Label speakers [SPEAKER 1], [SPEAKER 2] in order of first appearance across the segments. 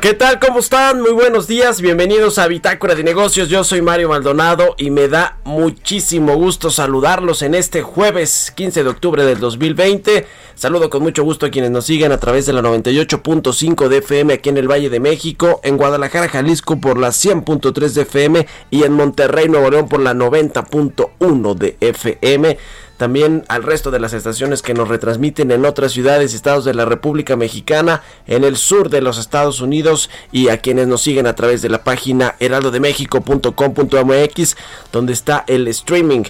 [SPEAKER 1] ¿Qué tal? ¿Cómo están? Muy buenos días, bienvenidos a Bitácora de Negocios. Yo soy Mario Maldonado y me da muchísimo gusto saludarlos en este jueves 15 de octubre del 2020. Saludo con mucho gusto a quienes nos siguen a través de la 98.5 de FM aquí en el Valle de México, en Guadalajara, Jalisco por la 100.3 de FM y en Monterrey, Nuevo León por la 90.1 de FM también al resto de las estaciones que nos retransmiten en otras ciudades y estados de la República Mexicana, en el sur de los Estados Unidos y a quienes nos siguen a través de la página heraldodemexico.com.mx, donde está el streaming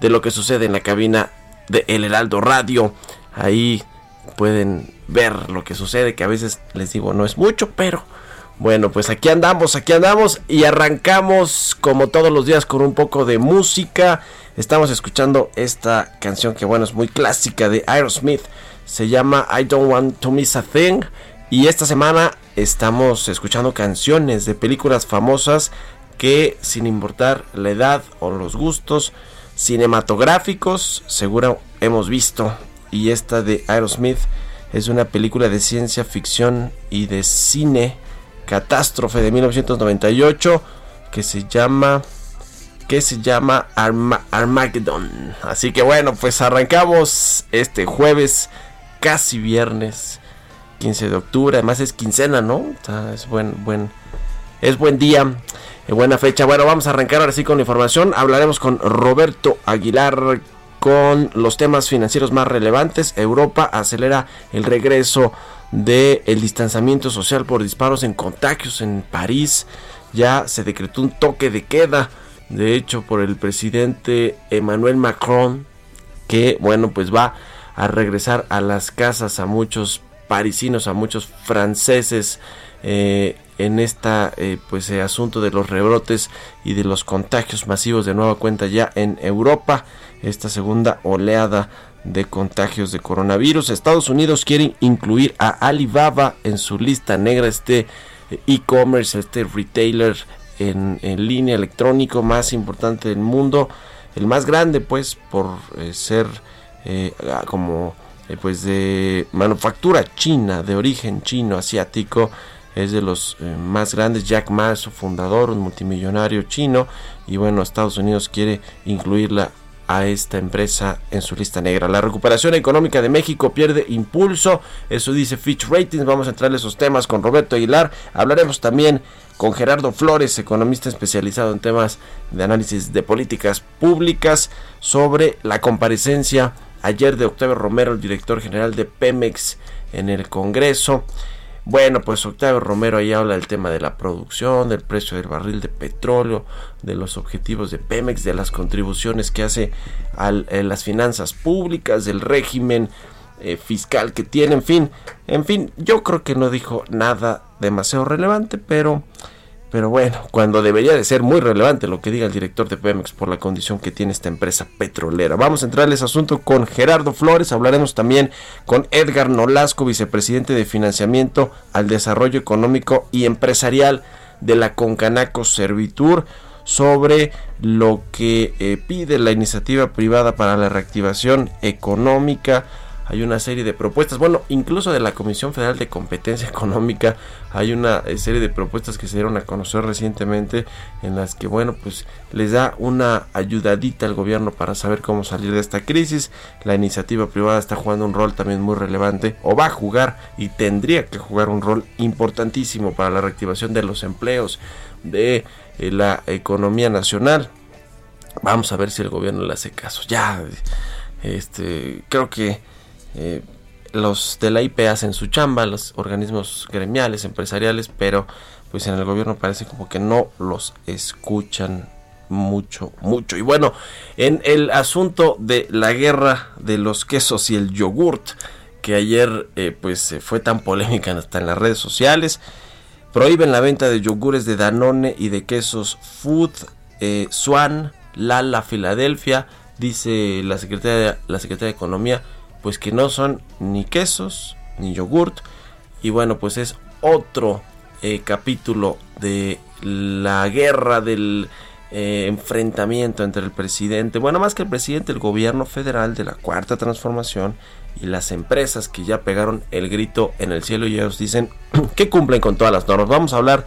[SPEAKER 1] de lo que sucede en la cabina de El Heraldo Radio. Ahí pueden ver lo que sucede, que a veces les digo no es mucho, pero bueno, pues aquí andamos, aquí andamos y arrancamos como todos los días con un poco de música. Estamos escuchando esta canción que bueno es muy clásica de Aerosmith. Se llama I Don't Want to Miss a Thing. Y esta semana estamos escuchando canciones de películas famosas que sin importar la edad o los gustos cinematográficos, seguro hemos visto. Y esta de Aerosmith es una película de ciencia ficción y de cine catástrofe de 1998 que se llama que se llama Arma Armageddon. Así que bueno, pues arrancamos este jueves, casi viernes, 15 de octubre. Además es quincena, ¿no? Es buen, buen, es buen día, eh, buena fecha. Bueno, vamos a arrancar ahora sí con la información. Hablaremos con Roberto Aguilar con los temas financieros más relevantes. Europa acelera el regreso del el distanciamiento social por disparos en contagios en París. Ya se decretó un toque de queda de hecho por el presidente Emmanuel Macron, que bueno, pues va a regresar a las casas a muchos parisinos, a muchos franceses eh, en esta eh, pues eh, asunto de los rebrotes y de los contagios masivos de nueva cuenta ya en Europa, esta segunda oleada de contagios de coronavirus. Estados Unidos quiere incluir a Alibaba en su lista negra, este e-commerce, este retailer en, línea electrónico más importante del mundo, el más grande pues por eh, ser eh, como eh, pues de manufactura china, de origen chino, asiático, es de los más grandes, Jack Ma, su fundador, un multimillonario chino, y bueno, Estados Unidos quiere incluirla a esta empresa en su lista negra. La recuperación económica de México pierde impulso, eso dice Fitch Ratings. Vamos a entrarle esos temas con Roberto Aguilar. Hablaremos también con Gerardo Flores, economista especializado en temas de análisis de políticas públicas, sobre la comparecencia ayer de Octavio Romero, el director general de Pemex en el Congreso. Bueno, pues Octavio Romero ahí habla del tema de la producción, del precio del barril de petróleo, de los objetivos de Pemex, de las contribuciones que hace a las finanzas públicas, del régimen eh, fiscal que tiene, en fin, en fin, yo creo que no dijo nada demasiado relevante, pero pero bueno, cuando debería de ser muy relevante lo que diga el director de Pemex por la condición que tiene esta empresa petrolera. Vamos a entrar en ese asunto con Gerardo Flores, hablaremos también con Edgar Nolasco, vicepresidente de Financiamiento al Desarrollo Económico y Empresarial de la Concanaco Servitur, sobre lo que eh, pide la iniciativa privada para la reactivación económica hay una serie de propuestas, bueno, incluso de la Comisión Federal de Competencia Económica hay una eh, serie de propuestas que se dieron a conocer recientemente en las que, bueno, pues les da una ayudadita al gobierno para saber cómo salir de esta crisis. La iniciativa privada está jugando un rol también muy relevante o va a jugar y tendría que jugar un rol importantísimo para la reactivación de los empleos de eh, la economía nacional. Vamos a ver si el gobierno le hace caso. Ya, este, creo que eh, los de la IP hacen su chamba, los organismos gremiales, empresariales, pero pues en el gobierno parece como que no los escuchan mucho, mucho. Y bueno, en el asunto de la guerra de los quesos y el yogurt, que ayer eh, pues fue tan polémica hasta en las redes sociales, prohíben la venta de yogures de Danone y de quesos Food, eh, Swan, Lala, Filadelfia, dice la secretaria, la secretaria de Economía, pues que no son ni quesos ni yogurt. Y bueno pues es otro eh, capítulo de la guerra del eh, enfrentamiento entre el presidente bueno más que el presidente el gobierno federal de la cuarta transformación y las empresas que ya pegaron el grito en el cielo y ellos dicen que cumplen con todas las normas. Vamos a hablar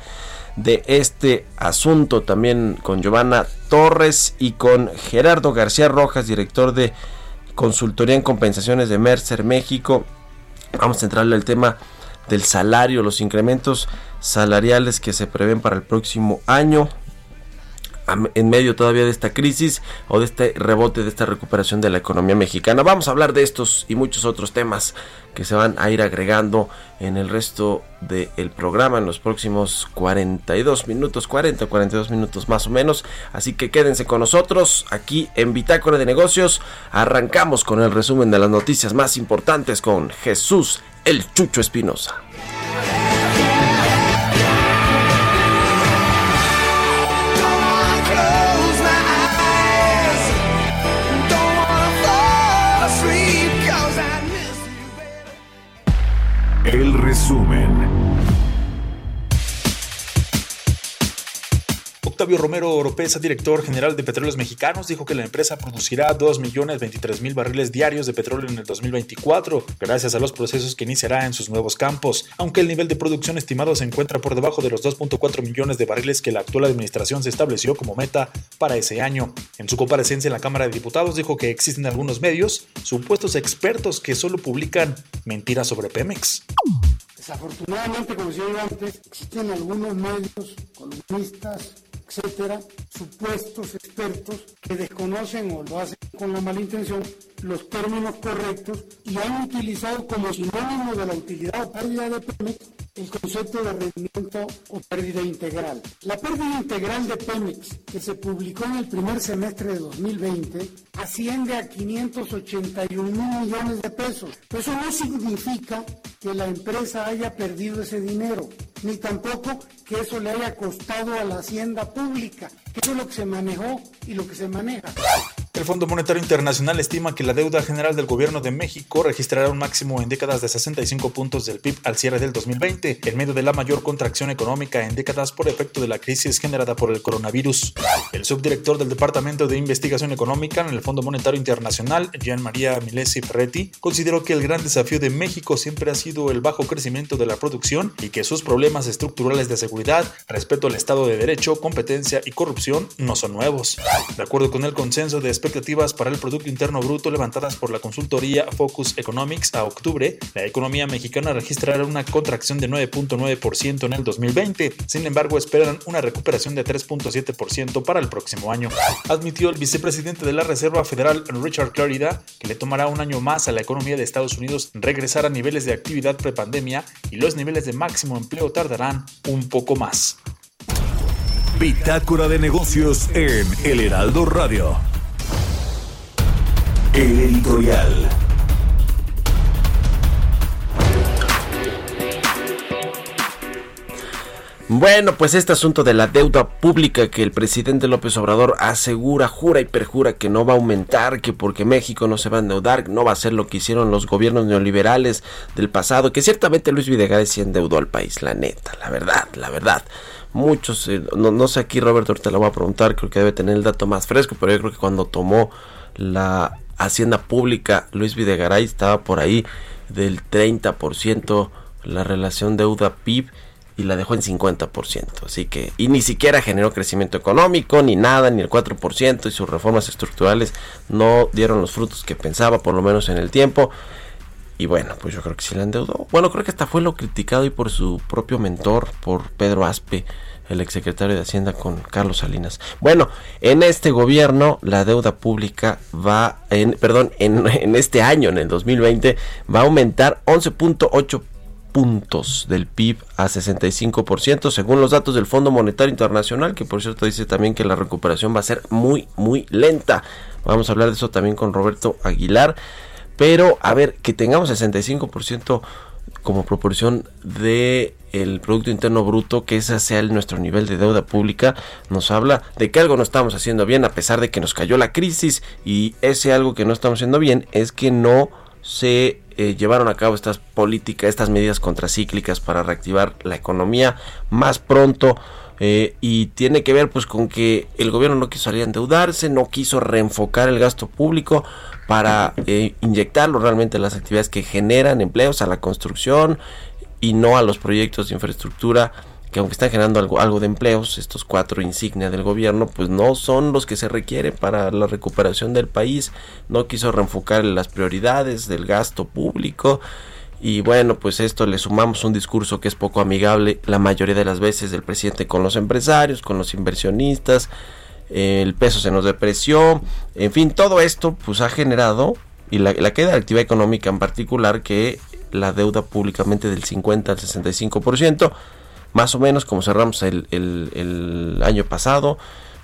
[SPEAKER 1] de este asunto también con Giovanna Torres y con Gerardo García Rojas director de Consultoría en Compensaciones de Mercer México. Vamos a entrarle al tema del salario, los incrementos salariales que se prevén para el próximo año en medio todavía de esta crisis o de este rebote, de esta recuperación de la economía mexicana. Vamos a hablar de estos y muchos otros temas que se van a ir agregando en el resto del programa en los próximos 42 minutos, 40 42 minutos más o menos. Así que quédense con nosotros aquí en Bitácora de Negocios. Arrancamos con el resumen de las noticias más importantes con Jesús el Chucho Espinosa.
[SPEAKER 2] Resumen.
[SPEAKER 3] Octavio Romero Oropesa, director general de Petróleos Mexicanos, dijo que la empresa producirá 2.023.000 barriles diarios de petróleo en el 2024, gracias a los procesos que iniciará en sus nuevos campos, aunque el nivel de producción estimado se encuentra por debajo de los 2.4 millones de barriles que la actual administración se estableció como meta para ese año. En su comparecencia en la Cámara de Diputados dijo que existen algunos medios, supuestos expertos que solo publican mentiras sobre Pemex.
[SPEAKER 4] Desafortunadamente, como decía antes, existen algunos medios, columnistas, etcétera, supuestos expertos que desconocen o lo hacen con la mala intención los términos correctos y han utilizado como sinónimo de la utilidad o pérdida de Pemex el concepto de rendimiento o pérdida integral. La pérdida integral de Pemex, que se publicó en el primer semestre de 2020, asciende a 581 mil millones de pesos. eso no significa que la empresa haya perdido ese dinero, ni tampoco que eso le haya costado a la hacienda pública. Eso es lo que se manejó y lo que se maneja.
[SPEAKER 3] El Fondo Monetario Internacional estima que la deuda general del gobierno de México registrará un máximo en décadas de 65 puntos del PIB al cierre del 2020, en medio de la mayor contracción económica en décadas por efecto de la crisis generada por el coronavirus. El subdirector del Departamento de Investigación Económica en el Fondo Monetario Internacional, Gian María Milesi Ferretti, consideró que el gran desafío de México siempre ha sido el bajo crecimiento de la producción y que sus problemas estructurales de seguridad, respeto al Estado de Derecho, competencia y corrupción no son nuevos. De acuerdo con el consenso de expectativas para el Producto Interno Bruto levantadas por la consultoría Focus Economics a octubre, la economía mexicana registrará una contracción de 9.9% en el 2020. Sin embargo, esperan una recuperación de 3.7% para el próximo año. Admitió el vicepresidente de la Reserva Federal, Richard Clarida, que le tomará un año más a la economía de Estados Unidos regresar a niveles de actividad prepandemia y los niveles de máximo empleo tardarán un poco más.
[SPEAKER 2] Bitácora de negocios en El Heraldo Radio. El editorial.
[SPEAKER 1] Bueno, pues este asunto de la deuda pública que el presidente López Obrador asegura, jura y perjura que no va a aumentar, que porque México no se va a endeudar, no va a ser lo que hicieron los gobiernos neoliberales del pasado, que ciertamente Luis Videgaray sí endeudó al país, la neta, la verdad, la verdad muchos, eh, no, no, sé aquí Roberto, ahorita le voy a preguntar, creo que debe tener el dato más fresco, pero yo creo que cuando tomó la Hacienda Pública Luis Videgaray estaba por ahí del 30% la relación deuda-PIB y la dejó en 50%. Así que, y ni siquiera generó crecimiento económico, ni nada, ni el 4%, y sus reformas estructurales no dieron los frutos que pensaba, por lo menos en el tiempo. Y bueno, pues yo creo que sí la endeudó. Bueno, creo que hasta fue lo criticado y por su propio mentor, por Pedro Aspe, el exsecretario de Hacienda con Carlos Salinas. Bueno, en este gobierno la deuda pública va, en, perdón, en, en este año, en el 2020, va a aumentar 11.8 puntos del PIB a 65%, según los datos del Fondo Monetario Internacional, que por cierto dice también que la recuperación va a ser muy, muy lenta. Vamos a hablar de eso también con Roberto Aguilar. Pero, a ver, que tengamos 65% como proporción de el producto interno bruto que ese sea nuestro nivel de deuda pública nos habla de que algo no estamos haciendo bien a pesar de que nos cayó la crisis y ese algo que no estamos haciendo bien es que no se eh, llevaron a cabo estas políticas, estas medidas contracíclicas para reactivar la economía más pronto. Eh, y tiene que ver pues con que el gobierno no quiso salir a endeudarse, no quiso reenfocar el gasto público para eh, inyectarlo realmente en las actividades que generan empleos, a la construcción y no a los proyectos de infraestructura que aunque están generando algo, algo de empleos, estos cuatro insignias del gobierno, pues no son los que se requieren para la recuperación del país. No quiso reenfocar las prioridades del gasto público. Y bueno, pues esto le sumamos un discurso que es poco amigable la mayoría de las veces del presidente con los empresarios, con los inversionistas. El peso se nos depreció. En fin, todo esto pues ha generado, y la, la caída de actividad económica en particular, que la deuda públicamente del 50 al 65% más o menos como cerramos el, el, año pasado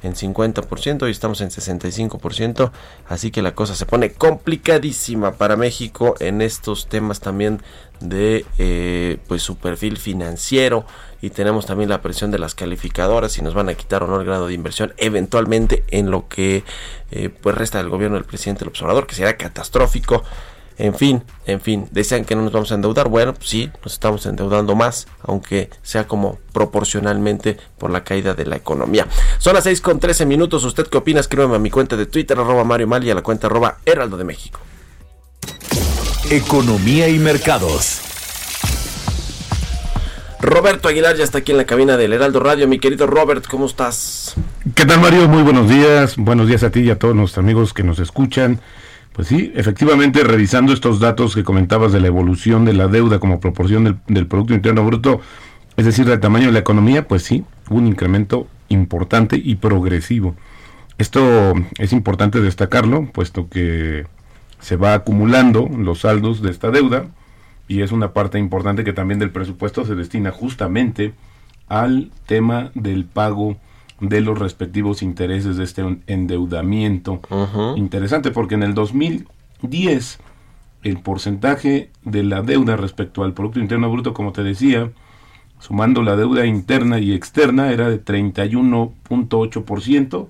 [SPEAKER 1] en 50% y estamos en 65%, así que la cosa se pone complicadísima para México en estos temas también de eh, pues su perfil financiero. Y tenemos también la presión de las calificadoras si nos van a quitar o no el grado de inversión eventualmente en lo que eh, pues resta del gobierno del presidente el observador que será catastrófico en fin, en fin, desean que no nos vamos a endeudar. Bueno, pues sí, nos estamos endeudando más, aunque sea como proporcionalmente por la caída de la economía. Son las 6 con 13 minutos. ¿Usted qué opina? Escríbeme a mi cuenta de Twitter, arroba Mario Mal y a la cuenta arroba Heraldo de México.
[SPEAKER 2] Economía y mercados.
[SPEAKER 1] Roberto Aguilar ya está aquí en la cabina del Heraldo Radio. Mi querido Robert, ¿cómo estás?
[SPEAKER 5] ¿Qué tal, Mario? Muy buenos días. Buenos días a ti y a todos nuestros amigos que nos escuchan. Pues sí, efectivamente, revisando estos datos que comentabas de la evolución de la deuda como proporción del, Producto Interno Bruto, es decir, del tamaño de la economía, pues sí, hubo un incremento importante y progresivo. Esto es importante destacarlo, puesto que se va acumulando los saldos de esta deuda y es una parte importante que también del presupuesto se destina justamente al tema del pago de los respectivos intereses de este endeudamiento. Interesante porque en el 2010 el porcentaje de la deuda respecto al Producto Interno Bruto, como te decía, sumando la deuda interna y externa, era de 31.8%.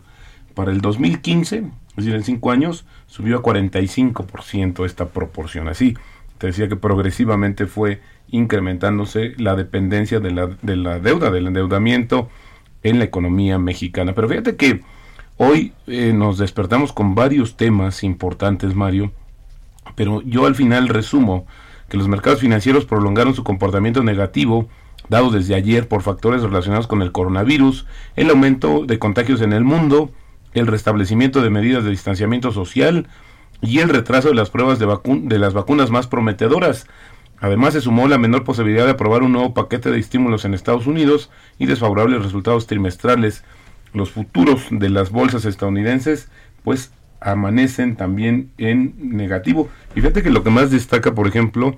[SPEAKER 5] Para el 2015, es decir, en 5 años, subió a 45% esta proporción. Así, te decía que progresivamente fue incrementándose la dependencia de la, de la deuda, del endeudamiento en la economía mexicana. Pero fíjate que hoy eh, nos despertamos con varios temas importantes, Mario, pero yo al final resumo que los mercados financieros prolongaron su comportamiento negativo dado desde ayer por factores relacionados con el coronavirus, el aumento de contagios en el mundo, el restablecimiento de medidas de distanciamiento social y el retraso de las pruebas de, de las vacunas más prometedoras. Además, se sumó la menor posibilidad de aprobar un nuevo paquete de estímulos en Estados Unidos y desfavorables resultados trimestrales. Los futuros de las bolsas estadounidenses, pues, amanecen también en negativo. Y fíjate que lo que más destaca, por ejemplo,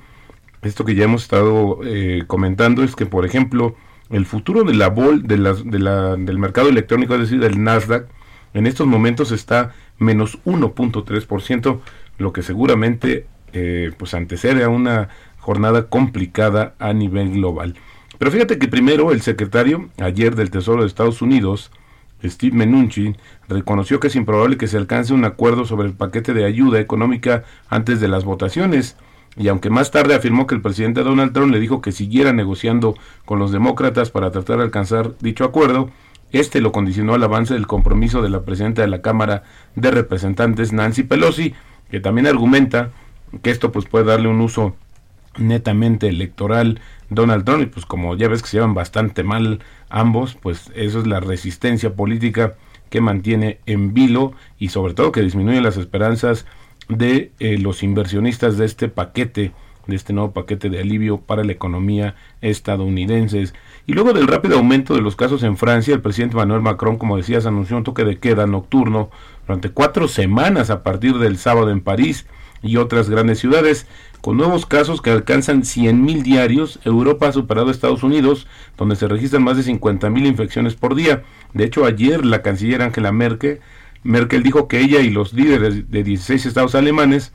[SPEAKER 5] esto que ya hemos estado eh, comentando, es que, por ejemplo, el futuro de la bol, de de la, del mercado electrónico, es decir, del Nasdaq, en estos momentos está menos 1.3%, lo que seguramente eh, pues antecede a una jornada complicada a nivel global. Pero fíjate que primero el secretario ayer del Tesoro de Estados Unidos, Steve Mnuchin, reconoció que es improbable que se alcance un acuerdo sobre el paquete de ayuda económica antes de las votaciones. y aunque más tarde afirmó que el presidente Donald Trump le dijo que siguiera negociando con los demócratas para tratar de alcanzar dicho acuerdo, este lo condicionó al avance del compromiso de la presidenta de la Cámara de Representantes, Nancy Pelosi, que también argumenta que esto pues puede darle un uso netamente electoral Donald Trump y pues como ya ves que se llevan bastante mal ambos, pues eso es la resistencia política que mantiene en vilo y sobre todo que disminuye las esperanzas de eh, los inversionistas de este paquete, de este nuevo paquete de alivio para la economía estadounidense. Y luego del rápido aumento de los casos en Francia, el presidente Manuel Macron, como decías, anunció un toque de queda nocturno durante cuatro semanas a partir del sábado en París y otras grandes ciudades. Con nuevos casos que alcanzan 100.000 diarios, Europa ha superado a Estados Unidos, donde se registran más de 50.000 infecciones por día. De hecho, ayer la canciller Angela Merkel, Merkel dijo que ella y los líderes de 16 estados alemanes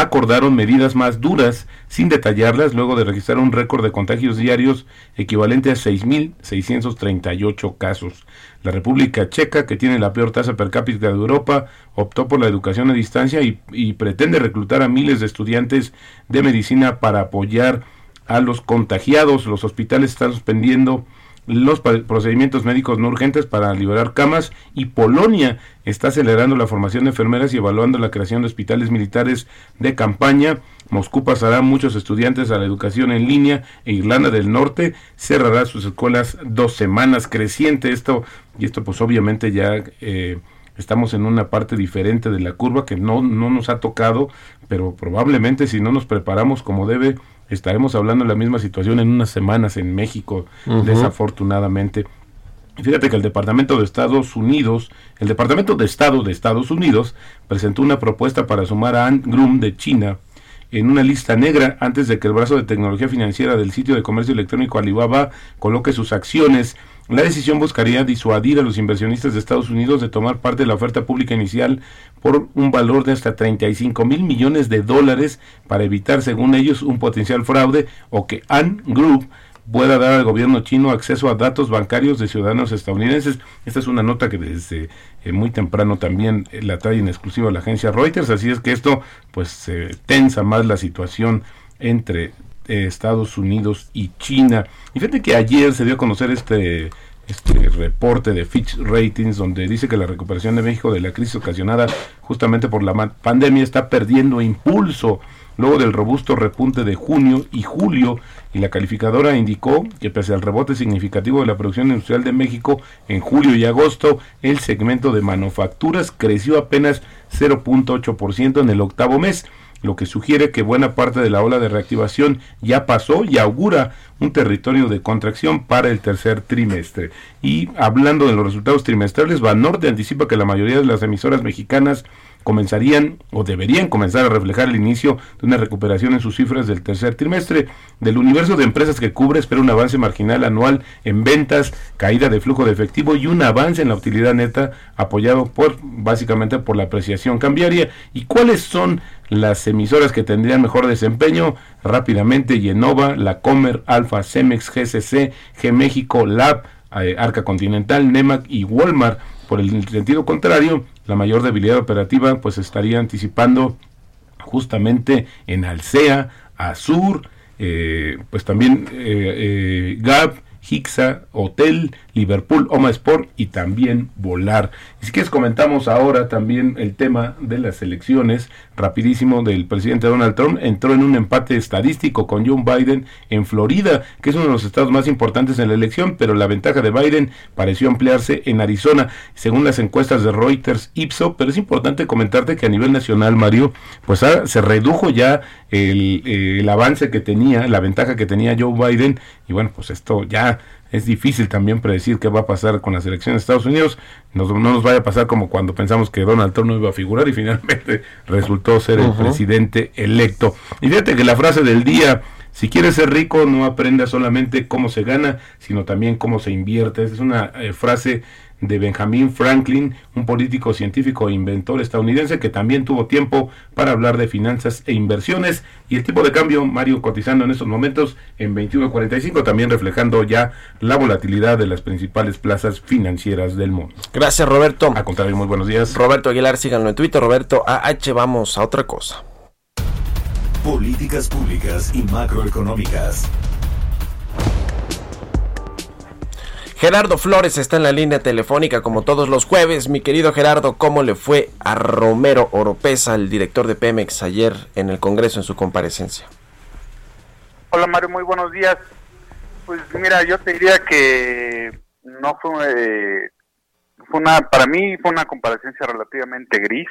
[SPEAKER 5] acordaron medidas más duras sin detallarlas luego de registrar un récord de contagios diarios equivalente a 6.638 casos. La República Checa, que tiene la peor tasa per cápita de Europa, optó por la educación a distancia y, y pretende reclutar a miles de estudiantes de medicina para apoyar a los contagiados. Los hospitales están suspendiendo los procedimientos médicos no urgentes para liberar camas y Polonia está acelerando la formación de enfermeras y evaluando la creación de hospitales militares de campaña. Moscú pasará muchos estudiantes a la educación en línea e Irlanda del Norte cerrará sus escuelas dos semanas. Creciente esto y esto pues obviamente ya... Eh, estamos en una parte diferente de la curva que no, no nos ha tocado, pero probablemente si no nos preparamos como debe, estaremos hablando de la misma situación en unas semanas en México, desafortunadamente. Fíjate que el Departamento de Estados Unidos, el Departamento de Estado de Estados Unidos, presentó una propuesta para sumar a Ant Grum de China en una lista negra antes de que el brazo de tecnología financiera del sitio de comercio electrónico Alibaba coloque sus acciones. La decisión buscaría disuadir a los inversionistas de Estados Unidos de tomar parte de la oferta pública inicial por un valor de hasta 35 mil millones de dólares para evitar, según ellos, un potencial fraude o que Ant Group pueda dar al gobierno chino acceso a datos bancarios de ciudadanos estadounidenses. Esta es una nota que desde eh, muy temprano también eh, la trae en exclusiva la agencia Reuters, así es que esto pues se tensa más la situación entre eh, Estados Unidos y China. Y fíjate que ayer se dio a conocer este este reporte de Fitch Ratings donde dice que la recuperación de México de la crisis ocasionada justamente por la pandemia está perdiendo impulso luego del robusto repunte de junio y julio y la calificadora indicó que pese al rebote significativo de la producción industrial de México en julio y agosto, el segmento de manufacturas creció apenas 0.8% en el octavo mes lo que sugiere que buena parte de la ola de reactivación ya pasó y augura un territorio de contracción para el tercer trimestre. Y hablando de los resultados trimestrales, Banorte anticipa que la mayoría de las emisoras mexicanas comenzarían o deberían comenzar a reflejar el inicio de una recuperación en sus cifras del tercer trimestre. Del universo de empresas que cubre espera un avance marginal anual en ventas, caída de flujo de efectivo y un avance en la utilidad neta apoyado por básicamente por la apreciación cambiaria. ¿Y cuáles son las emisoras que tendrían mejor desempeño? Rápidamente Yenova, La Comer, Alfa, Cemex, GCC, G México, Lab, eh, Arca Continental, Nemac y Walmart. Por el sentido contrario, la mayor debilidad operativa pues estaría anticipando justamente en Alsea, Azur, eh, pues también eh, eh, Gap, Hotel, Liverpool, Oma Sport y también Volar. Y si quieres comentamos ahora también el tema de las elecciones, rapidísimo, del presidente Donald Trump. Entró en un empate estadístico con John Biden en Florida, que es uno de los estados más importantes en la elección, pero la ventaja de Biden pareció ampliarse en Arizona, según las encuestas de Reuters Ipso. Pero es importante comentarte que a nivel nacional, Mario, pues se redujo ya el, el avance que tenía, la ventaja que tenía Joe Biden, y bueno, pues esto ya es difícil también predecir qué va a pasar con las elecciones de Estados Unidos. no nos vaya a pasar como cuando pensamos que Donald Trump no iba a figurar y finalmente resultó ser el presidente electo. Y fíjate que la frase del día, si quieres ser rico, no aprenda solamente cómo se gana, sino también cómo se invierte. Es una eh, frase de Benjamin Franklin, un político científico e inventor estadounidense que también tuvo tiempo para hablar de finanzas e inversiones y el tipo de cambio, Mario, cotizando en estos momentos en 21.45, también reflejando ya la volatilidad de las principales plazas financieras del mundo.
[SPEAKER 1] Gracias, Roberto.
[SPEAKER 5] A contrario, muy buenos días.
[SPEAKER 1] Roberto Aguilar, síganlo en Twitter, Roberto AH, vamos a otra cosa.
[SPEAKER 2] políticas públicas y macroeconómicas.
[SPEAKER 1] Gerardo Flores está en la línea telefónica como todos los jueves. Mi querido Gerardo, ¿cómo le fue a Romero Oropesa, el director de Pemex, ayer en el Congreso en su comparecencia?
[SPEAKER 6] Hola Mario, muy buenos días. Pues mira, yo te diría que no fue, eh, fue una, para mí fue una comparecencia relativamente gris.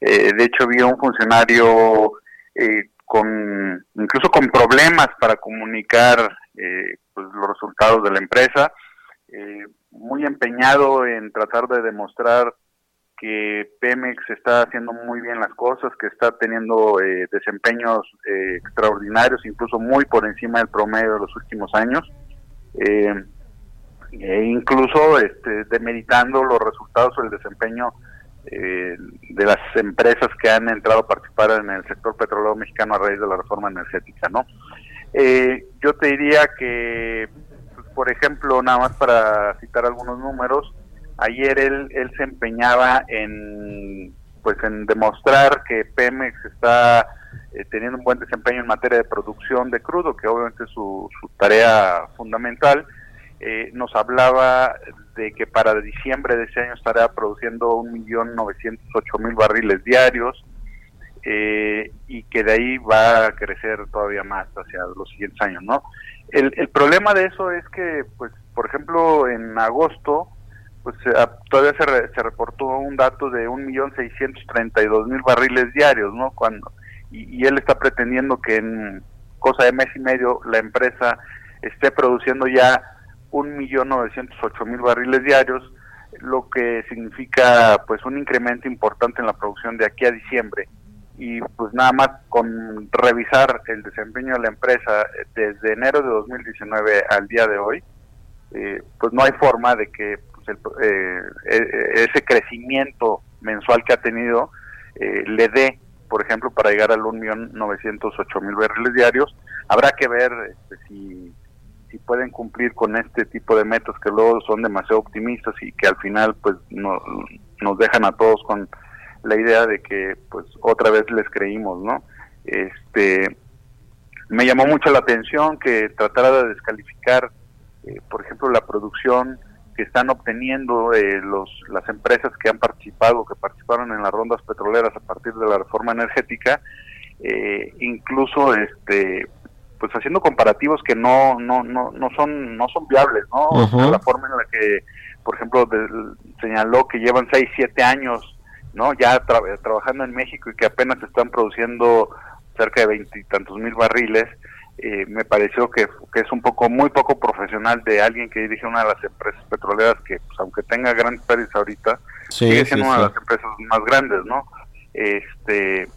[SPEAKER 6] Eh, de hecho vi a un funcionario eh, con, incluso con problemas para comunicar pues, los resultados de la empresa eh, muy empeñado en tratar de demostrar que Pemex está haciendo muy bien las cosas, que está teniendo eh, desempeños eh, extraordinarios, incluso muy por encima del promedio de los últimos años, e incluso este, demeritando los resultados o el desempeño de las empresas que han entrado a participar en el sector petrolero mexicano a raíz de la reforma energética, ¿no? yo te diría que por ejemplo, nada más para citar algunos números, ayer él, él se empeñaba en pues en demostrar que Pemex está eh, teniendo un buen desempeño en materia de producción de crudo, que obviamente es su, su tarea fundamental. Eh, nos hablaba de que para diciembre de ese año estará produciendo 1.908.000 barriles diarios eh, y que de ahí va a crecer todavía más hacia los siguientes años, ¿no? El, el problema de eso es que, pues, por ejemplo, en agosto, pues todavía se, se reportó un dato de 1.632.000 barriles diarios, ¿no? Cuando, y, y él está pretendiendo que en cosa de mes y medio la empresa esté produciendo ya 1.908.000 barriles diarios, lo que significa pues un incremento importante en la producción de aquí a diciembre y pues nada más con revisar el desempeño de la empresa desde enero de 2019 al día de hoy, eh, pues no hay forma de que pues, eh, e, ese crecimiento mensual que ha tenido eh, le dé, por ejemplo, para llegar al 1.908.000 barriles diarios. Habrá que ver este, si, si pueden cumplir con este tipo de metas que luego son demasiado optimistas y que al final pues no, nos dejan a todos con la idea de que pues otra vez les creímos, ¿no? Este me llamó mucho la atención que tratara de descalificar, eh, por ejemplo, la producción que están obteniendo eh, los las empresas que han participado, que participaron en las rondas petroleras a partir de la reforma energética, eh, incluso este pues haciendo comparativos que no no no no son no son viables, ¿no? La forma en la que, por ejemplo, señaló que llevan 6, 7 años ¿no? Ya trabajando en México y que apenas están produciendo cerca de veintitantos mil barriles, eh, me pareció que, es un poco, muy poco profesional de alguien que dirige una de las empresas petroleras que, pues, aunque tenga grandes pérdidas ahorita, sigue siendo una de las empresas más grandes, ¿no? Este,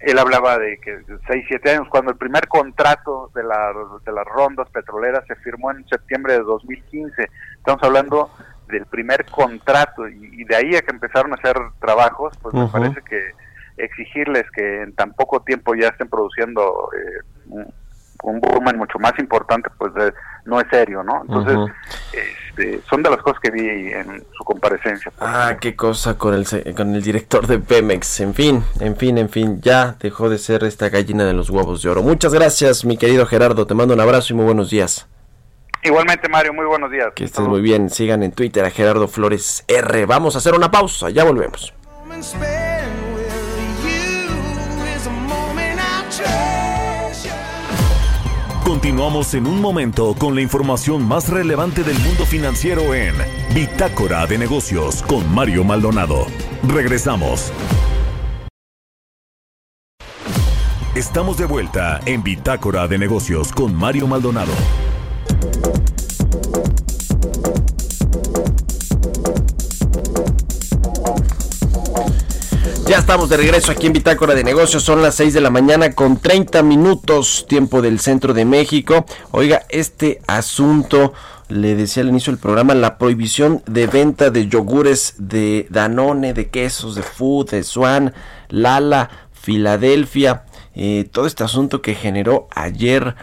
[SPEAKER 6] él hablaba de que 6, 7 años, cuando el primer contrato de, la, de las rondas petroleras se firmó en septiembre de 2015. Estamos hablando del primer contrato y, de ahí a que empezaron a hacer trabajos, pues me parece que exigirles que en tan poco tiempo ya estén produciendo eh, un, volumen mucho más importante, pues no es serio, ¿no? Entonces, este, son de las cosas que vi en su comparecencia.
[SPEAKER 1] Ah, qué cosa con el, con el director de Pemex. En fin, en fin, en fin, ya dejó de ser esta gallina de los huevos de oro. Muchas gracias, mi querido Gerardo. Te mando un abrazo y muy buenos días.
[SPEAKER 6] Igualmente, Mario, muy buenos días.
[SPEAKER 1] Que estés muy bien. Sigan en Twitter a Gerardo Flores R. Vamos a hacer una pausa, ya volvemos.
[SPEAKER 2] Continuamos en un momento con la información más relevante del mundo financiero en Bitácora de Negocios con Mario Maldonado. Regresamos. Estamos de vuelta en Bitácora de Negocios con Mario Maldonado.
[SPEAKER 1] Estamos de regreso aquí en Bitácora de Negocios. Son las 6 de la mañana con 30 minutos, tiempo del centro de México. Oiga, este asunto, le decía al inicio del programa, la prohibición de venta de yogures de Danone, de quesos, de Food, de Swan, Lala, Filadelfia. Eh, todo este asunto que generó ayer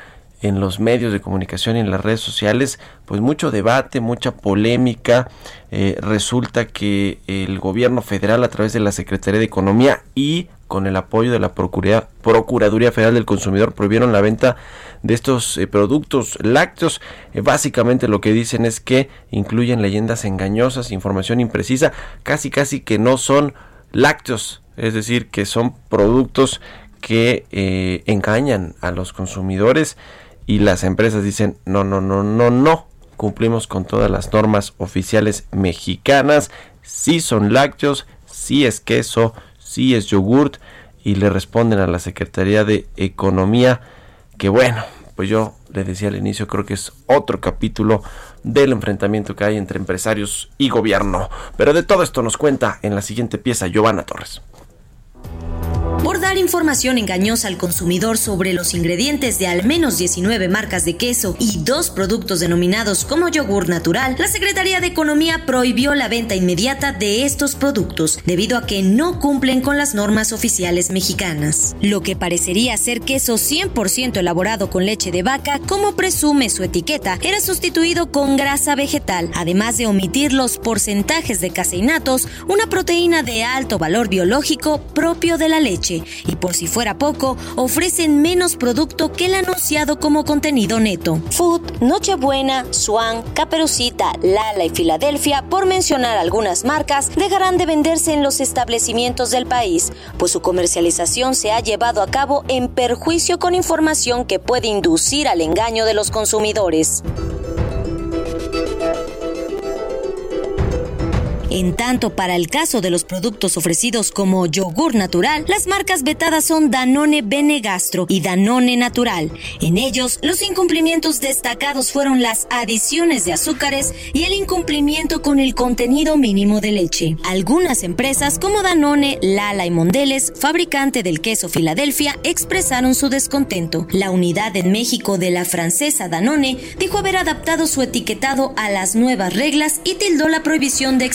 [SPEAKER 1] en los medios de comunicación y en las redes sociales, pues mucho debate, mucha polémica. Eh, resulta que el gobierno federal a través de la Secretaría de Economía y con el apoyo de la Procuraduría Federal del Consumidor prohibieron la venta de estos eh, productos lácteos. Eh, básicamente lo que dicen es que incluyen leyendas engañosas, información imprecisa, casi casi que no son lácteos, es decir, que son productos que engañan a los consumidores y las empresas dicen no, no, no, no, no, cumplimos con todas las normas oficiales mexicanas, sí son lácteos, sí es queso, sí es yogurt y le responden a la Secretaría de Economía que bueno, pues yo le decía al inicio, creo que es otro capítulo del enfrentamiento que hay entre empresarios y gobierno. Pero de todo esto nos cuenta en la siguiente pieza Giovanna Torres
[SPEAKER 7] por dar información engañosa al consumidor sobre los ingredientes de al menos 19 marcas de queso y dos productos denominados como yogur natural, la Secretaría de Economía prohibió la venta inmediata de estos productos debido a que no cumplen con las normas oficiales mexicanas. Lo que parecería ser queso 100% elaborado con leche de vaca, como presume su etiqueta, era sustituido con grasa vegetal, además de omitir los porcentajes de caseinatos, una proteína de alto valor biológico propio de la leche y por si fuera poco, ofrecen menos producto que el anunciado como contenido neto. Food, Nochebuena, Swan, Caperucita, Lala y Filadelfia, por mencionar algunas marcas, dejarán de venderse en los establecimientos del país, pues su comercialización se ha llevado a cabo en perjuicio con información que puede inducir al engaño de los consumidores. En tanto, para el caso de los productos ofrecidos como yogur natural, las marcas vetadas son Danone Bene Gastro y Danone Natural. En ellos, los incumplimientos destacados fueron las adiciones de azúcares y el incumplimiento con el contenido mínimo de leche. Algunas empresas como Danone, Lala y Mondeles, fabricante del queso Filadelfia, expresaron su descontento. La unidad en México de la francesa Danone dijo haber adaptado su etiquetado a las nuevas reglas y tildó la prohibición de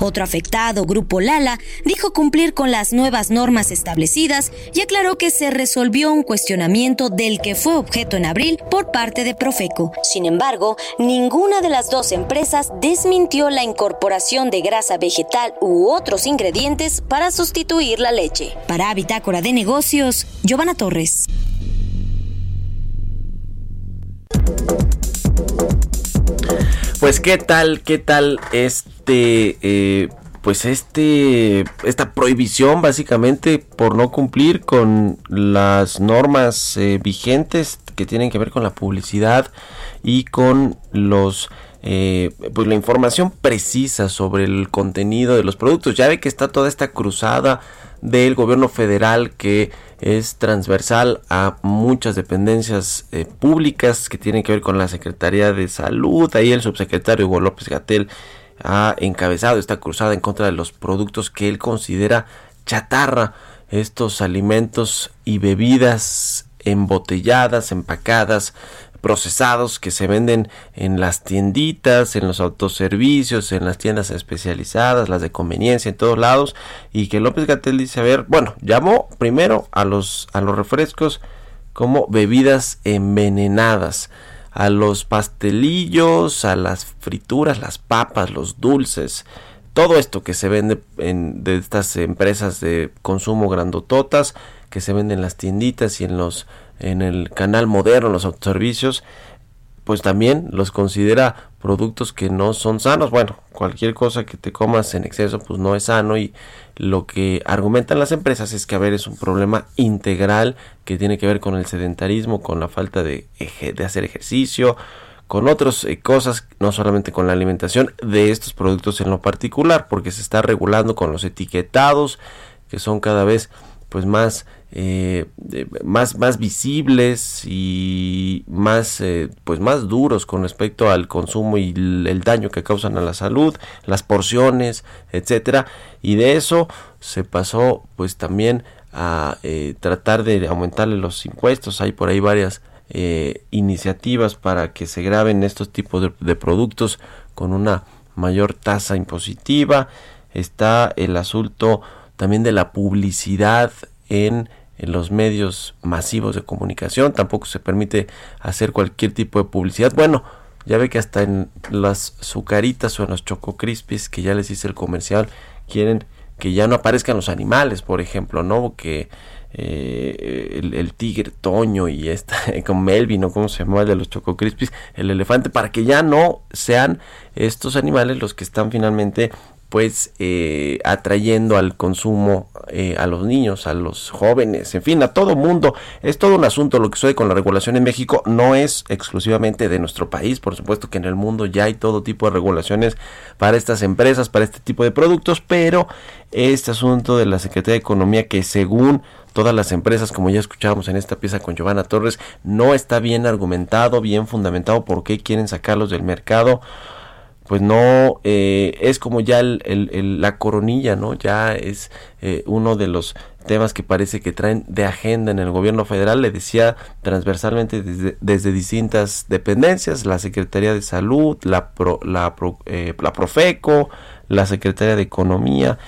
[SPEAKER 7] otro afectado, Grupo Lala, dijo cumplir con las nuevas normas establecidas y aclaró que se resolvió un cuestionamiento del que fue objeto en abril por parte de Profeco. Sin embargo, ninguna de las dos empresas desmintió la incorporación de grasa vegetal u otros ingredientes para sustituir la leche. Para Bitácora de Negocios, Giovanna Torres.
[SPEAKER 1] Pues qué tal, qué tal este, eh, pues este, esta prohibición básicamente por no cumplir con las normas eh, vigentes que tienen que ver con la publicidad y con los eh, pues la información precisa sobre el contenido de los productos. Ya ve que está toda esta cruzada del gobierno federal que es transversal a muchas dependencias eh, públicas que tienen que ver con la Secretaría de Salud. Ahí el subsecretario Hugo López Gatel ha encabezado esta cruzada en contra de los productos que él considera chatarra, estos alimentos y bebidas embotelladas, empacadas, procesados que se venden en las tienditas, en los autoservicios, en las tiendas especializadas, las de conveniencia, en todos lados, y que López Gatel dice, a ver, bueno, llamó primero a los, a los refrescos como bebidas envenenadas, a los pastelillos, a las frituras, las papas, los dulces, todo esto que se vende en, de estas empresas de consumo grandototas, que se venden en las tienditas y en los en el canal moderno, los autoservicios, pues también los considera productos que no son sanos. Bueno, cualquier cosa que te comas en exceso pues no es sano y lo que argumentan las empresas es que a ver es un problema integral que tiene que ver con el sedentarismo, con la falta de, de hacer ejercicio, con otras eh, cosas, no solamente con la alimentación de estos productos en lo particular, porque se está regulando con los etiquetados que son cada vez pues más eh, más más visibles y más eh, pues más duros con respecto al consumo y el, daño que causan a la salud las porciones etcétera. Y de eso se pasó pues también a eh, tratar de aumentarle los impuestos. Hay por ahí varias iniciativas para que se graben estos tipos de productos con una mayor tasa impositiva. Está el asunto también de la publicidad en los medios masivos de comunicación, tampoco se permite hacer cualquier tipo de publicidad. Bueno, ya ve que hasta en las sucaritas o en los choco crispies que ya les hice el comercial quieren que ya no aparezcan los animales, por ejemplo, ¿no? Que eh, el, tigre Toño y esta con Melvin o como se llama el de los Choco Crispies, el elefante, para que ya no sean estos animales los que están finalmente pues eh, atrayendo al consumo eh, a los niños, a los jóvenes, en fin, a todo mundo. Es todo un asunto lo que sucede con la regulación en México. No es exclusivamente de nuestro país, por supuesto que en el mundo ya hay todo tipo de regulaciones para estas empresas, para este tipo de productos, pero este asunto de la Secretaría de Economía que según todas las empresas, como ya escuchábamos en esta pieza con Giovanna Torres, no está bien argumentado, bien fundamentado por qué quieren sacarlos del mercado pues no eh, es como ya el, la coronilla, ¿no? Ya es eh, uno de los temas que parece que traen de agenda en el gobierno federal, le decía transversalmente desde, distintas dependencias, la Secretaría de Salud, la, la, eh, la Profeco, la Secretaría de Economía,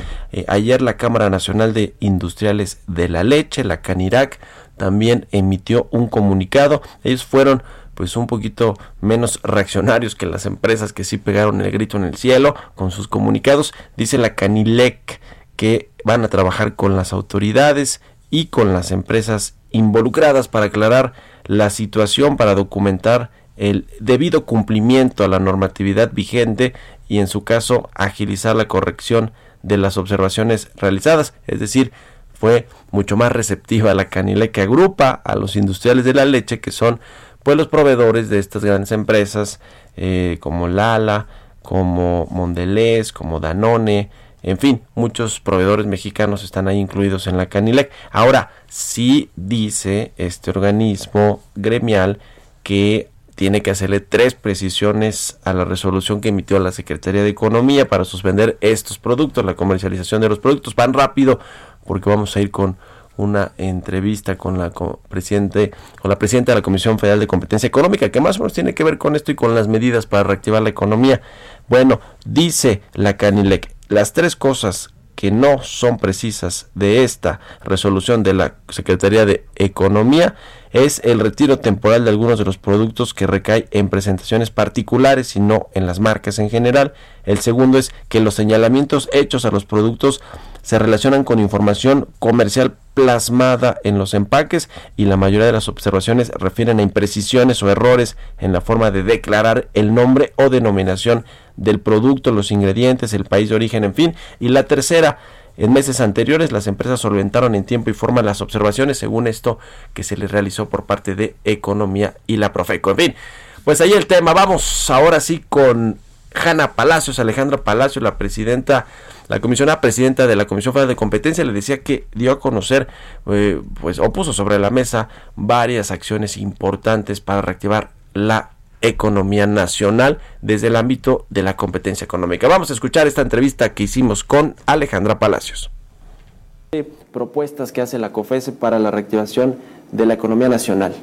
[SPEAKER 1] ayer la Cámara Nacional de Industriales de la Leche, la CANIRAC, también emitió un comunicado, ellos fueron pues un poquito menos reaccionarios que las empresas que sí pegaron el grito en el cielo con sus comunicados. Dice la Canilec que van a trabajar con las autoridades y con las empresas involucradas para aclarar la situación, para documentar el debido cumplimiento a la normatividad vigente y en su caso agilizar la corrección de las observaciones realizadas, es decir, fue mucho más receptiva la Canilec que agrupa a los industriales de la leche que son pues los proveedores de estas grandes empresas eh, como Lala, como Mondelez, como Danone, en fin, muchos proveedores mexicanos están ahí incluidos en la Canilec. Ahora, sí dice este organismo gremial que tiene que hacerle tres precisiones a la resolución que emitió la Secretaría de Economía para suspender estos productos, la comercialización de los productos. Van rápido porque vamos a ir con una entrevista con la presidente o la presidenta de la Comisión Federal de Competencia Económica, que más o menos tiene que ver con esto y con las medidas para reactivar la economía. Bueno, dice la Canilec, las tres cosas que no son precisas de esta resolución de la Secretaría de Economía es el retiro temporal de algunos de los productos que recae en presentaciones particulares y no en las marcas en general. El segundo es que los señalamientos hechos a los productos se relacionan con información comercial plasmada en los empaques y la mayoría de las observaciones refieren a imprecisiones o errores en la forma de declarar el nombre o denominación del producto, los ingredientes, el país de origen, en fin. Y la tercera, en meses anteriores las empresas solventaron en tiempo y forma las observaciones según esto que se les realizó por parte de Economía y la Profeco. En fin, pues ahí el tema. Vamos ahora sí con Hanna Palacios, Alejandra Palacios, la presidenta, la comisionada presidenta de la Comisión Federal de Competencia, le decía que dio a conocer, eh, pues, o puso sobre la mesa varias acciones importantes para reactivar la economía nacional desde el ámbito de la competencia económica. Vamos a escuchar esta entrevista que hicimos con Alejandra Palacios. Propuestas que hace la COFESE para la reactivación de la economía nacional.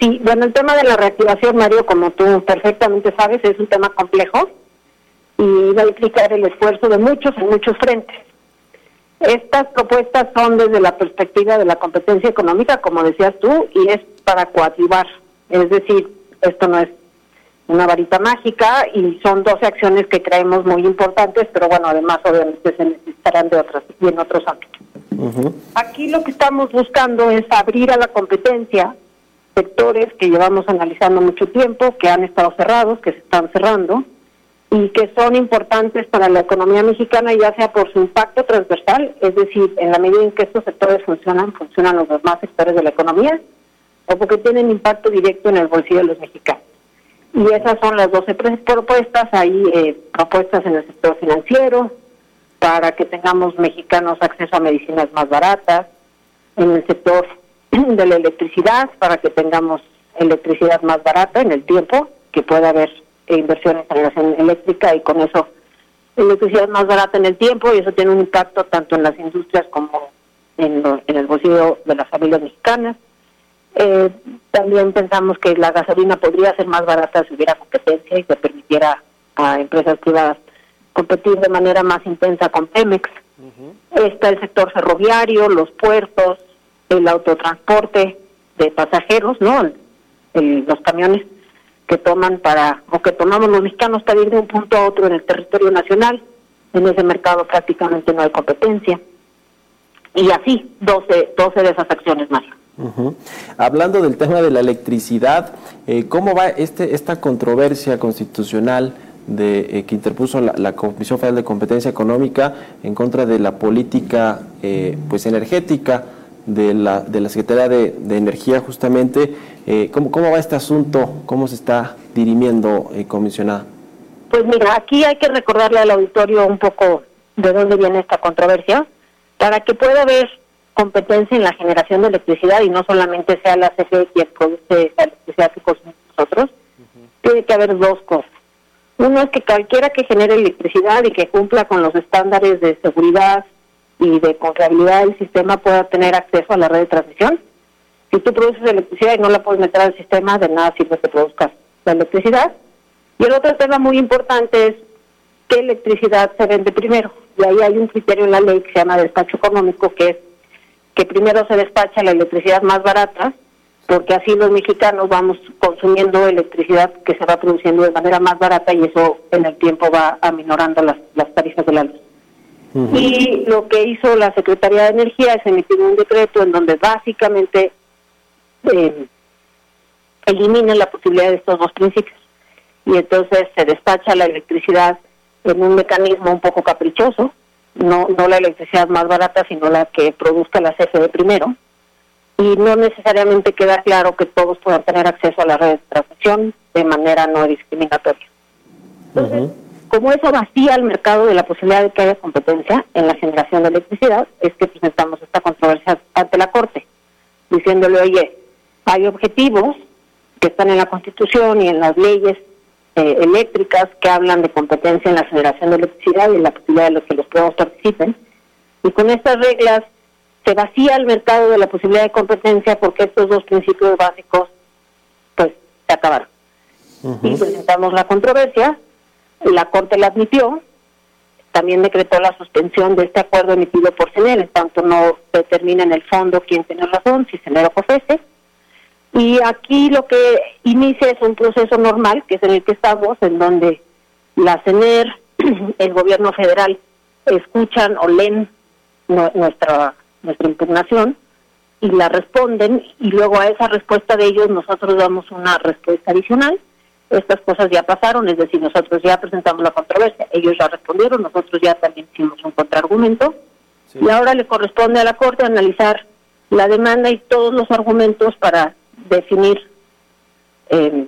[SPEAKER 8] Sí, bueno, el tema de la reactivación, Mario, como tú perfectamente sabes, es un tema complejo y va a implicar el esfuerzo de muchos en muchos frentes. Estas propuestas son desde la perspectiva de la competencia económica, como decías tú, y es para coactivar. Es decir, esto no es una varita mágica y son 12 acciones que creemos muy importantes, pero bueno, además obviamente se necesitarán de otras y en otros ámbitos. Aquí lo que estamos buscando es abrir a la competencia sectores que llevamos analizando mucho tiempo, que han estado cerrados, que se están cerrando y que son importantes para la economía mexicana, ya sea por su impacto transversal, es decir, en la medida en que estos sectores funcionan, funcionan los demás sectores de la economía, o porque tienen impacto directo en el bolsillo de los mexicanos. Y esas son las 12 propuestas, hay eh, propuestas en el sector financiero, para que tengamos mexicanos acceso a medicinas más baratas, en el sector de la electricidad para que tengamos electricidad más barata en el tiempo, que pueda haber inversión en generación eléctrica y con eso electricidad más barata en el tiempo y eso tiene un impacto tanto en las industrias como en, el bolsillo de las familias mexicanas. Eh, también pensamos que la gasolina podría ser más barata si hubiera competencia y se permitiera a empresas privadas competir de manera más intensa con Pemex. Está el sector ferroviario, los puertos, el autotransporte de pasajeros, ¿no? Los camiones que toman para, o que tomamos los mexicanos para ir de un punto a otro en el territorio nacional. En ese mercado prácticamente no hay competencia. Y así, 12, 12 de esas acciones más.
[SPEAKER 1] Ujú. Hablando del tema de la electricidad, eh, ¿cómo va este, esta controversia constitucional de, eh, que interpuso la, la Comisión Federal de Competencia Económica en contra de la política eh, pues energética de la, de la Secretaría de, de Energía justamente? Eh, ¿cómo, ¿Cómo va este asunto? ¿Cómo se está dirimiendo, eh, comisionada?
[SPEAKER 8] Pues mira, aquí hay que recordarle al auditorio un poco de dónde viene esta controversia, para que pueda haber competencia en la generación de electricidad y no solamente sea la CFE quien produce la electricidad que consumimos nosotros, tiene que haber dos cosas. Uno es que cualquiera que genere electricidad y que cumpla con los estándares de seguridad y de confiabilidad del sistema pueda tener acceso a la red de transmisión. Si tú produces electricidad y no la puedes meter al sistema, de nada sirve que produzcas la electricidad. Y el otro tema muy importante es qué electricidad se vende primero. Y ahí hay un criterio en la ley que se llama despacho económico, que es que primero se despacha la electricidad más barata, porque así los mexicanos vamos consumiendo electricidad que se va produciendo de manera más barata y eso en el tiempo va aminorando las, las tarifas de la luz. Y lo que hizo la Secretaría de Energía es emitir un decreto en donde básicamente eh, elimina la posibilidad de estos dos principios. Y entonces se despacha la electricidad en un mecanismo un poco caprichoso, no, no la electricidad más barata, sino la que produzca la CFE primero. Y no necesariamente queda claro que todos puedan tener acceso a la red de transmisión de manera no discriminatoria. Entonces, como eso vacía el mercado de la posibilidad de que haya competencia en la generación de electricidad, es que presentamos esta controversia ante la Corte, diciéndole, oye, hay objetivos que están en la Constitución y en las leyes eh, eléctricas que hablan de competencia en la generación de electricidad y en la posibilidad de los que los privados participen. Y con estas reglas se vacía el mercado de la posibilidad de competencia porque estos dos principios básicos pues se acabaron. Y presentamos la controversia, la Corte la admitió, también decretó la suspensión de este acuerdo emitido por CENER, en tanto no determina en el fondo quién tiene razón, si CENER o COFESE. Y aquí lo que inicia es un proceso normal, que es en el que estamos, en donde la CENER, el gobierno federal, escuchan o leen nu- nuestra, nuestra impugnación y la responden, y luego a esa respuesta de ellos nosotros damos una respuesta adicional. Estas cosas ya pasaron, es decir, nosotros ya presentamos la controversia, ellos ya respondieron, nosotros ya también hicimos un contraargumento, y ahora le corresponde a la Corte analizar la demanda y todos los argumentos para definir eh,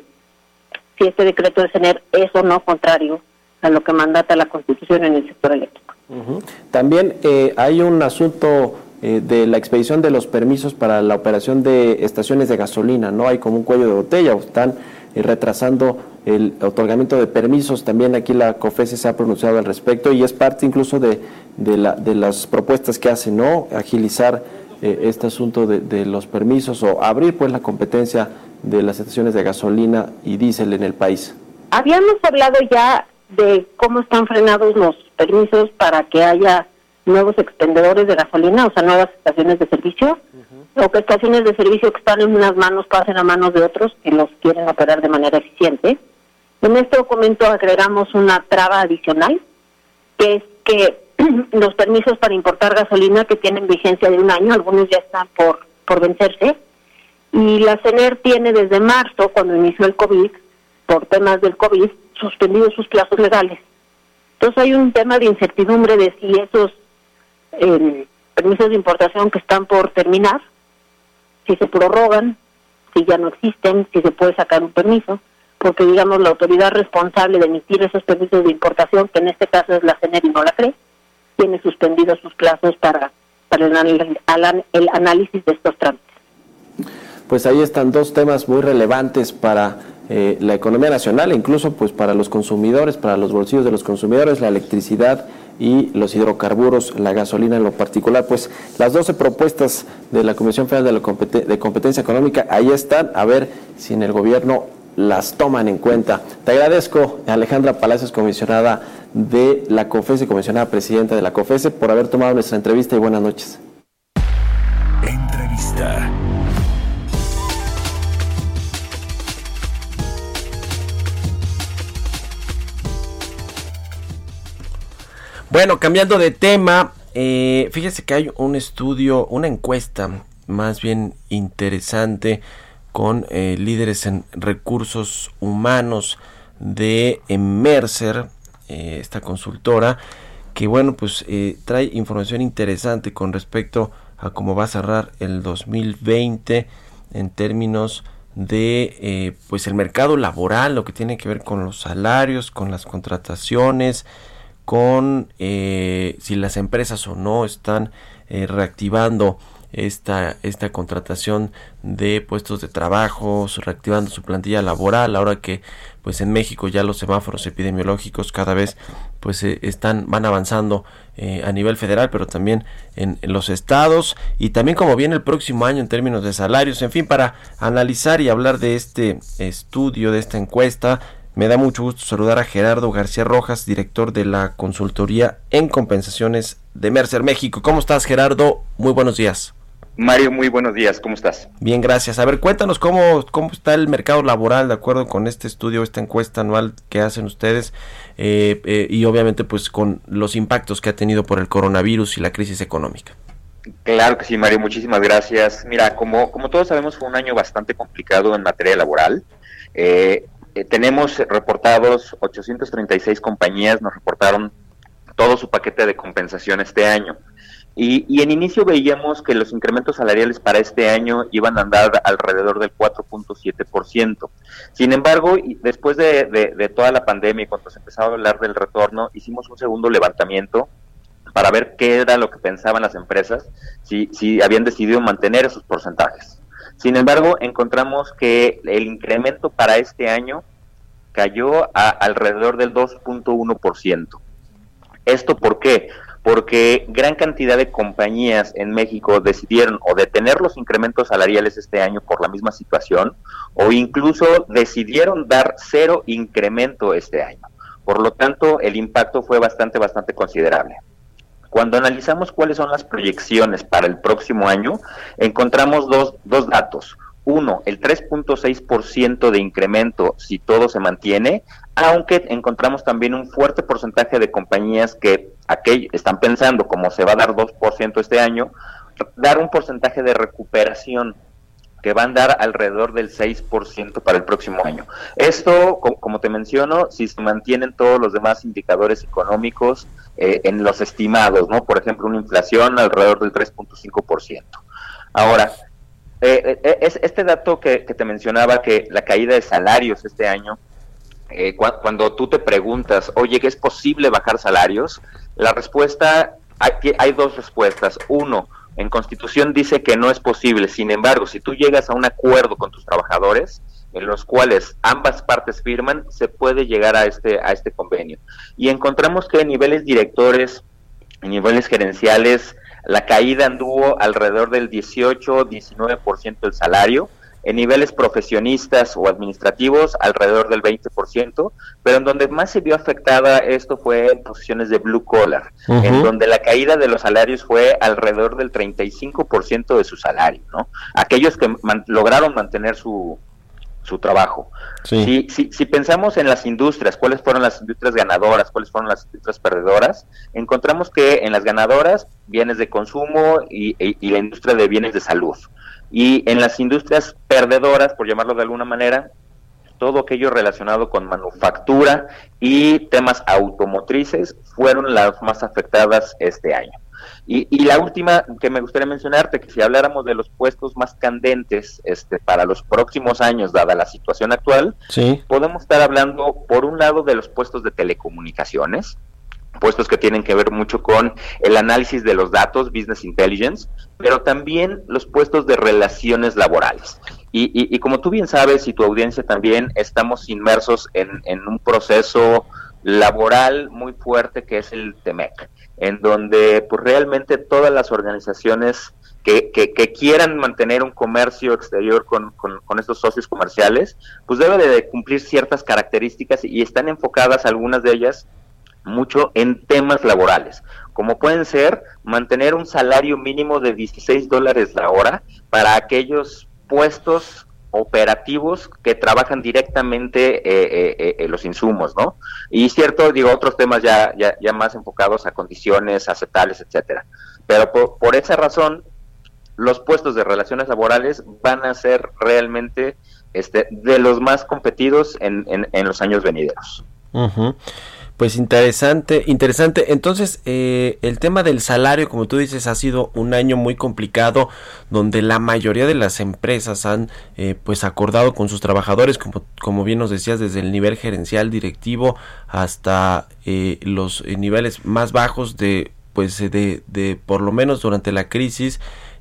[SPEAKER 8] si este decreto de CENER es o no contrario a lo que mandata la Constitución en el sector eléctrico.
[SPEAKER 1] Ujú. También eh, hay un asunto eh, de la expedición de los permisos para la operación de estaciones de gasolina, ¿no? Hay como un cuello de botella, o están retrasando el otorgamiento de permisos. También aquí la COFESE se ha pronunciado al respecto y es parte incluso de, de, la- de las propuestas que hace, ¿no? Agilizar eh, este asunto de los permisos o abrir pues la competencia de las estaciones de gasolina y diésel en el país.
[SPEAKER 8] Habíamos hablado ya de cómo están frenados los permisos para que haya nuevos expendedores de gasolina, o sea, nuevas estaciones de servicio, o que estaciones de servicio que están en unas manos pasen a manos de otros que los quieren operar de manera eficiente. En este documento agregamos una traba adicional, que es que los permisos para importar gasolina que tienen vigencia de un año, algunos ya están por, por vencerse, y la CENER tiene desde marzo, cuando inició el COVID, por temas del COVID, suspendido sus plazos legales. Entonces hay un tema de incertidumbre de si esos permisos de importación que están por terminar, si se prorrogan, si ya no existen, si se puede sacar un permiso, porque digamos la autoridad responsable de emitir esos permisos de importación, que en este caso es la CENER y no la CRE, tiene suspendidos sus plazos para, para el, el análisis de estos trámites.
[SPEAKER 1] Pues ahí están dos temas muy relevantes para eh, la economía nacional e incluso pues para los consumidores, para los bolsillos de los consumidores, la electricidad y los hidrocarburos, la gasolina en lo particular. Pues las 12 propuestas de la Comisión Federal de, Competencia Económica ahí están, a ver si en el gobierno las toman en cuenta. Te agradezco, Alejandra Palacios, comisionada de la COFESE, comisionada presidenta de la COFESE, por haber tomado nuestra entrevista y buenas noches.
[SPEAKER 2] Entrevista.
[SPEAKER 1] Bueno, cambiando de tema, eh, fíjese que hay un estudio, una encuesta más bien interesante con eh, líderes en recursos humanos de Mercer, eh, esta consultora, que bueno, pues eh, trae información interesante con respecto a cómo va a cerrar el 2020 en términos de pues el mercado laboral, lo que tiene que ver con los salarios, con las contrataciones, con si las empresas o no están reactivando esta, esta contratación de puestos de trabajo, reactivando su plantilla laboral, ahora que pues en México ya los semáforos epidemiológicos cada vez pues eh, están van avanzando eh, a nivel federal pero también en, los estados y también como viene el próximo año en términos de salarios. En fin para analizar y hablar de este estudio de esta encuesta me da mucho gusto saludar a Gerardo García Rojas, director de la consultoría en compensaciones de Mercer México. ¿Cómo estás, Gerardo? Muy buenos días.
[SPEAKER 9] Mario, muy buenos días, ¿cómo estás?
[SPEAKER 1] Bien, gracias. A ver, cuéntanos cómo, cómo está el mercado laboral de acuerdo con este estudio, esta encuesta anual que hacen ustedes eh, eh, y obviamente pues con los impactos que ha tenido por el coronavirus y la crisis económica.
[SPEAKER 9] Claro que sí, Mario, muchísimas gracias. Mira, como, como todos sabemos, fue un año bastante complicado en materia laboral. Eh, tenemos reportados 836 compañías, nos reportaron todo su paquete de compensación este año. Y, en inicio veíamos que los incrementos salariales para este año iban a andar alrededor del 4.7%. Sin embargo, después de, toda la pandemia y cuando se empezaba a hablar del retorno, hicimos un segundo levantamiento para ver qué era lo que pensaban las empresas, si, si habían decidido mantener esos porcentajes. Sin embargo, encontramos que el incremento para este año cayó a alrededor del 2.1%. ¿Esto por qué? porque gran cantidad de compañías en México decidieron o detener los incrementos salariales este año por la misma situación o incluso decidieron dar cero incremento este año. Por lo tanto, el impacto fue bastante, bastante considerable. Cuando analizamos cuáles son las proyecciones para el próximo año, encontramos dos, dos datos. Uno, el 3.6% de incremento si todo se mantiene, aunque encontramos también un fuerte porcentaje de compañías que están pensando, como se va a dar 2% este año, dar un porcentaje de recuperación que van a dar alrededor del 6% para el próximo año. Esto, como te menciono, si se mantienen todos los demás indicadores económicos eh, en los estimados, ¿no? Por ejemplo, una inflación alrededor del 3.5%. Ahora, eh, eh, es, este dato que, te mencionaba, que la caída de salarios este año, cuando tú te preguntas, oye, ¿es posible bajar salarios? La respuesta, hay, dos respuestas. Uno, en Constitución dice que no es posible. Sin embargo, si tú llegas a un acuerdo con tus trabajadores, en los cuales ambas partes firman, se puede llegar a este, a este convenio. Y encontramos que en niveles directores, en niveles gerenciales, la caída anduvo alrededor del 18-19% del salario en niveles profesionistas o administrativos alrededor del 20%, pero en donde más se vio afectada esto fue en posiciones de blue collar, en donde la caída de los salarios fue alrededor del 35% de su salario, ¿no? Aquellos que lograron mantener su, su trabajo. Si, si, pensamos en las industrias, cuáles fueron las industrias ganadoras, cuáles fueron las industrias perdedoras, encontramos que en las ganadoras, bienes de consumo y, y la industria de bienes de salud. Y en las industrias perdedoras, por llamarlo de alguna manera, todo aquello relacionado con manufactura y temas automotrices fueron las más afectadas este año. Y, la última que me gustaría mencionarte, que si habláramos de los puestos más candentes este, para los próximos años, dada la situación actual, podemos estar hablando, por un lado, de los puestos de telecomunicaciones, puestos que tienen que ver mucho con el análisis de los datos, business intelligence, pero también los puestos de relaciones laborales. Y, como tú bien sabes y tu audiencia también, estamos inmersos en, un proceso laboral muy fuerte que es el TEMEC, en donde pues realmente todas las organizaciones que, que, quieran mantener un comercio exterior con, con, estos socios comerciales, pues debe de cumplir ciertas características y están enfocadas algunas de ellas mucho en temas laborales, como pueden ser mantener un salario mínimo de 16 dólares la hora para aquellos puestos operativos que trabajan directamente eh, eh, eh, los insumos, ¿no? Y cierto, digo, otros temas ya, ya, ya más enfocados a condiciones aceptables, etcétera. Pero por, por esa razón, los puestos de relaciones laborales van a ser realmente este, de los más competidos en, en, los años venideros.
[SPEAKER 1] Pues interesante, interesante. Entonces, eh, el tema del salario, como tú dices, ha sido un año muy complicado, donde la mayoría de las empresas han, eh, pues, acordado con sus trabajadores, como, como bien nos decías, desde el nivel gerencial, directivo, hasta eh, los niveles más bajos de, pues, de, de, por lo menos durante la crisis,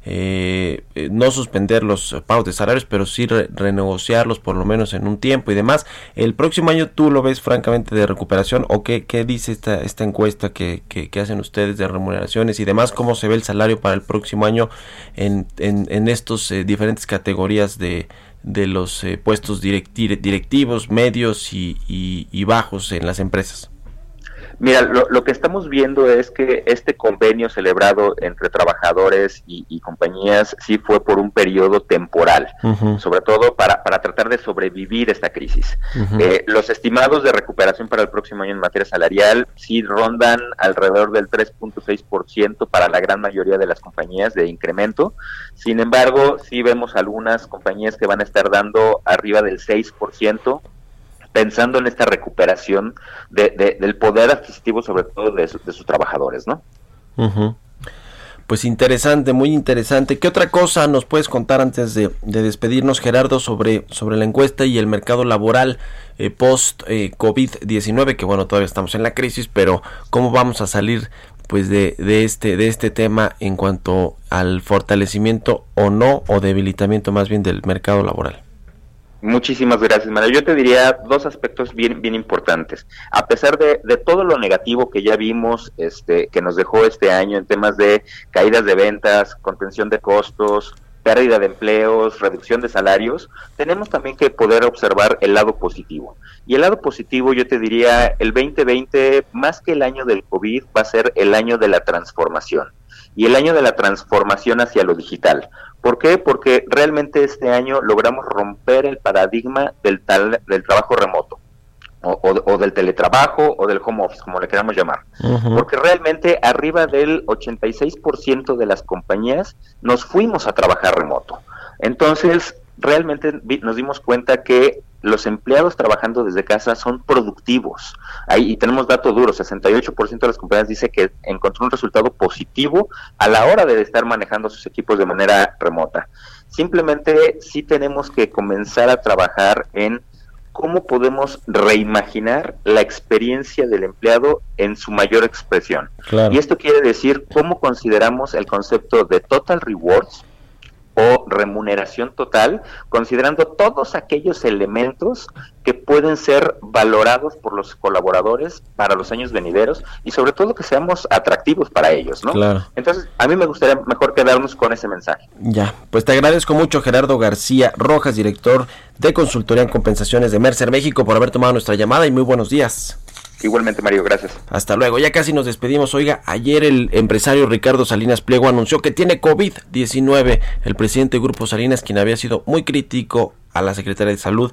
[SPEAKER 1] eh, eh, no suspender los pagos de salarios, pero sí re- renegociarlos por lo menos en un tiempo y demás. El próximo año tú lo ves francamente de recuperación o qué, qué dice esta, esta encuesta que, que, que hacen ustedes de remuneraciones y demás, cómo se ve el salario para el próximo año en, en, estos eh, diferentes categorías de, de los eh, puestos directi- directivos, medios y, y bajos en las empresas.
[SPEAKER 9] Mira, lo, lo, que estamos viendo es que este convenio celebrado entre trabajadores y, y compañías sí fue por un periodo temporal, uh -huh. sobre todo para, para, tratar de sobrevivir esta crisis. Uh -huh. eh, los estimados de recuperación para el próximo año en materia salarial sí rondan alrededor del 3.6% para la gran mayoría de las compañías de incremento. Sin embargo, sí vemos algunas compañías que van a estar dando arriba del 6% pensando en esta recuperación de, de, del poder adquisitivo, sobre todo de, su, de sus trabajadores, ¿no?
[SPEAKER 1] Pues interesante, muy interesante. ¿Qué otra cosa nos puedes contar antes de, de despedirnos, Gerardo, sobre, sobre la encuesta y el mercado laboral eh, post eh, COVID-19? Que bueno, todavía estamos en la crisis, pero ¿cómo vamos a salir pues de, de este de este tema en cuanto al fortalecimiento o no o debilitamiento más bien del mercado laboral?
[SPEAKER 9] Muchísimas gracias, Mario. Yo te diría dos aspectos bien, bien importantes. A pesar de, de, todo lo negativo que ya vimos, este, que nos dejó este año en temas de caídas de ventas, contención de costos, pérdida de empleos, reducción de salarios, tenemos también que poder observar el lado positivo. Y el lado positivo, yo te diría, el 2020, más que el año del COVID, va a ser el año de la transformación y el año de la transformación hacia lo digital. ¿Por qué? Porque realmente este año logramos romper el paradigma del, tal, del trabajo remoto. O, o, o, del teletrabajo o del home office, como le queramos llamar. Uh -huh. Porque realmente arriba del 86% de las compañías nos fuimos a trabajar remoto. Entonces, realmente nos dimos cuenta que los empleados trabajando desde casa son productivos. Ahí y tenemos datos duros, 68% de las compañías dice que encontró un resultado positivo a la hora de estar manejando sus equipos de manera remota. Simplemente sí tenemos que comenzar a trabajar en cómo podemos reimaginar la experiencia del empleado en su mayor expresión. Claro. Y esto quiere decir cómo consideramos el concepto de total rewards o remuneración total, considerando todos aquellos elementos que pueden ser valorados por los colaboradores para los años venideros y sobre todo que seamos atractivos para ellos, ¿no?
[SPEAKER 1] Claro.
[SPEAKER 9] Entonces, a mí me gustaría mejor quedarnos con ese mensaje.
[SPEAKER 1] Ya, pues te agradezco mucho Gerardo García Rojas, director de consultoría en compensaciones de Mercer México, por haber tomado nuestra llamada y muy buenos días.
[SPEAKER 9] Igualmente, Mario, gracias.
[SPEAKER 1] Hasta luego. Ya casi nos despedimos. Oiga, ayer el empresario Ricardo Salinas Pliego anunció que tiene COVID-19. El presidente del Grupo Salinas, quien había sido muy crítico a la Secretaría de Salud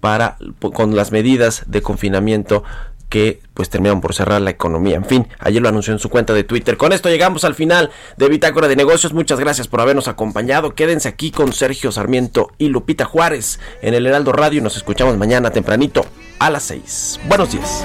[SPEAKER 1] para con las medidas de confinamiento que pues terminaron por cerrar la economía. En fin, ayer lo anunció en su cuenta de Twitter. Con esto llegamos al final de Bitácora de Negocios. Muchas gracias por habernos acompañado. Quédense aquí con Sergio Sarmiento y Lupita Juárez en el Heraldo Radio. Nos escuchamos mañana tempranito a las 6. Buenos días.